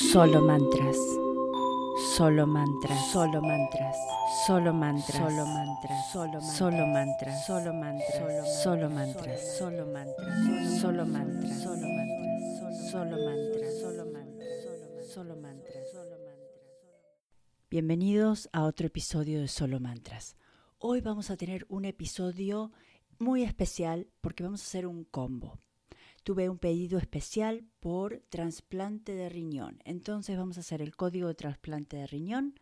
Solo mantras. Solo mantras. Solo mantras. Solo mantras. Solo mantras. Solo solo mantras. Solo mantras. Solo mantras. Solo mantras. Solo mantras. Solo mantras. Solo mantras. Solo mantras. Solo mantras. Bienvenidos a otro episodio de Solo Mantras. Hoy vamos a tener un episodio muy especial porque vamos a hacer un combo tuve un pedido especial por trasplante de riñón. Entonces vamos a hacer el código de trasplante de riñón,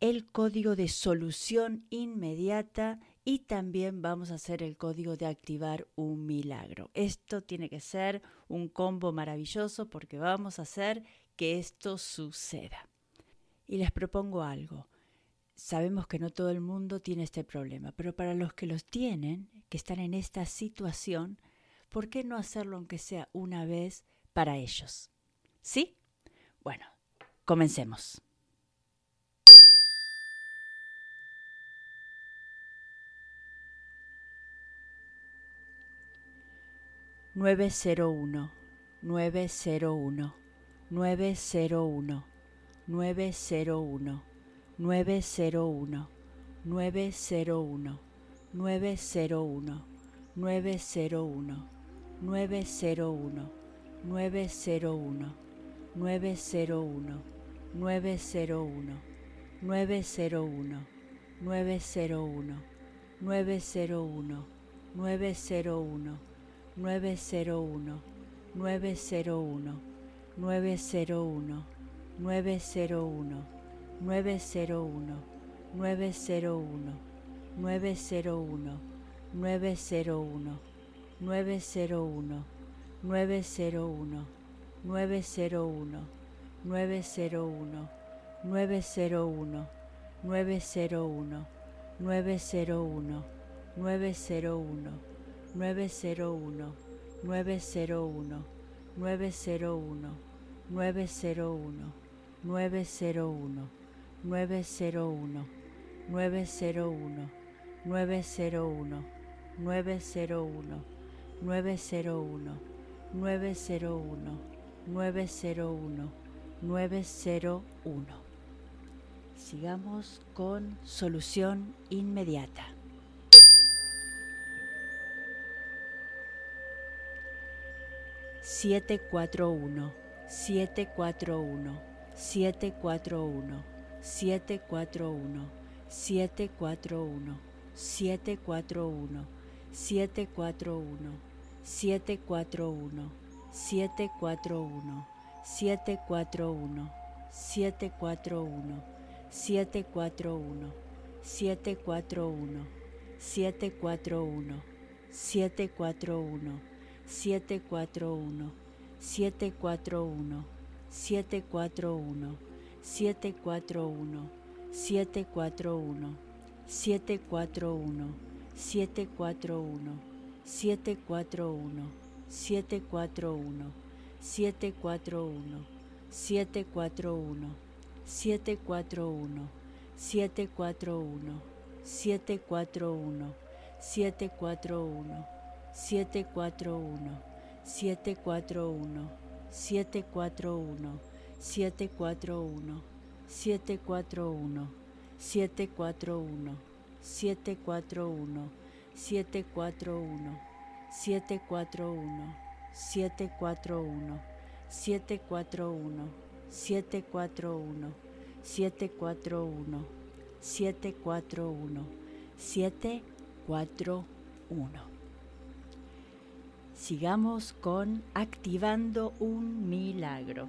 el código de solución inmediata y también vamos a hacer el código de activar un milagro. Esto tiene que ser un combo maravilloso porque vamos a hacer que esto suceda. Y les propongo algo. Sabemos que no todo el mundo tiene este problema, pero para los que los tienen, que están en esta situación, ¿por qué no hacerlo aunque sea una vez para ellos? ¿Sí? Bueno, comencemos. Nueve cero uno, nueve cero uno, nueve cero uno, nueve cero uno, nueve cero uno, nueve cero uno, nueve cero uno, nueve cero uno. 901 901 901 901 901 901 901 901 901 901 901 901 901 901 901 901 901 901 901 901 901 901 901 901 901 901 901 901 901 901 901 901 901 901 901 901 901. Sigamos con solución inmediata. Siete cuatro uno, siete cuatro uno, siete cuatro uno, siete cuatro uno, siete cuatro uno, siete cuatro uno, siete cuatro uno. 741 741 741 741 741 741 741 741 741 741 741 741 741 741 741 741 741 741 741 741 741 741 741 741 741 741 741 741 741 741 741 741 741 741 741 741 741 741 Sigamos con activando un milagro.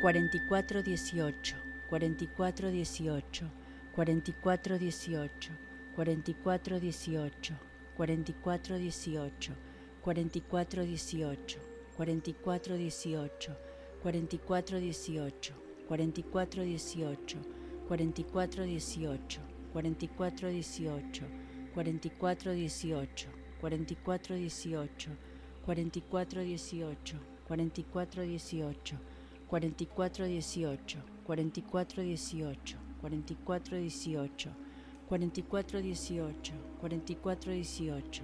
Cuarenta y cuatro dieciocho 44 18, 44 18, 44 18, 44 18, 44 18, 44 18, 44 18, 44 18, 44 18, 44 18, 44 18, 44 18, 44 18,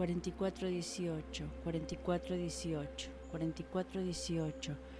44 18, 44 18, 44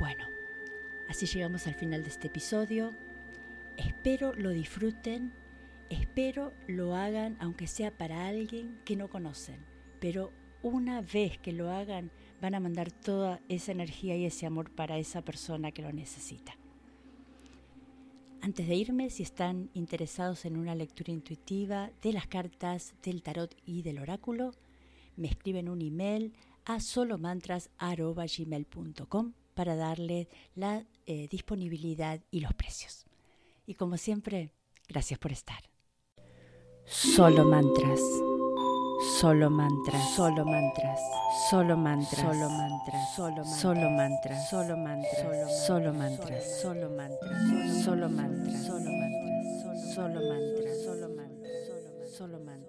Bueno, así llegamos al final de este episodio. Espero lo disfruten, espero lo hagan aunque sea para alguien que no conocen, pero una vez que lo hagan van a mandar toda esa energía y ese amor para esa persona que lo necesita. Antes de irme, si están interesados en una lectura intuitiva de las cartas del tarot y del oráculo, me escriben un email a solomantras.gmail.com para darle la eh, disponibilidad y los precios. Y como siempre, gracias por estar. Solo mantras. Solo mantras, solo mantras, solo mantras, solo mantras, solo mantras, solo mantras, solo mantras, solo mantras, solo mantras, solo mantras, solo mantras, solo mantras, solo mantras, solo mantras, solo mantras.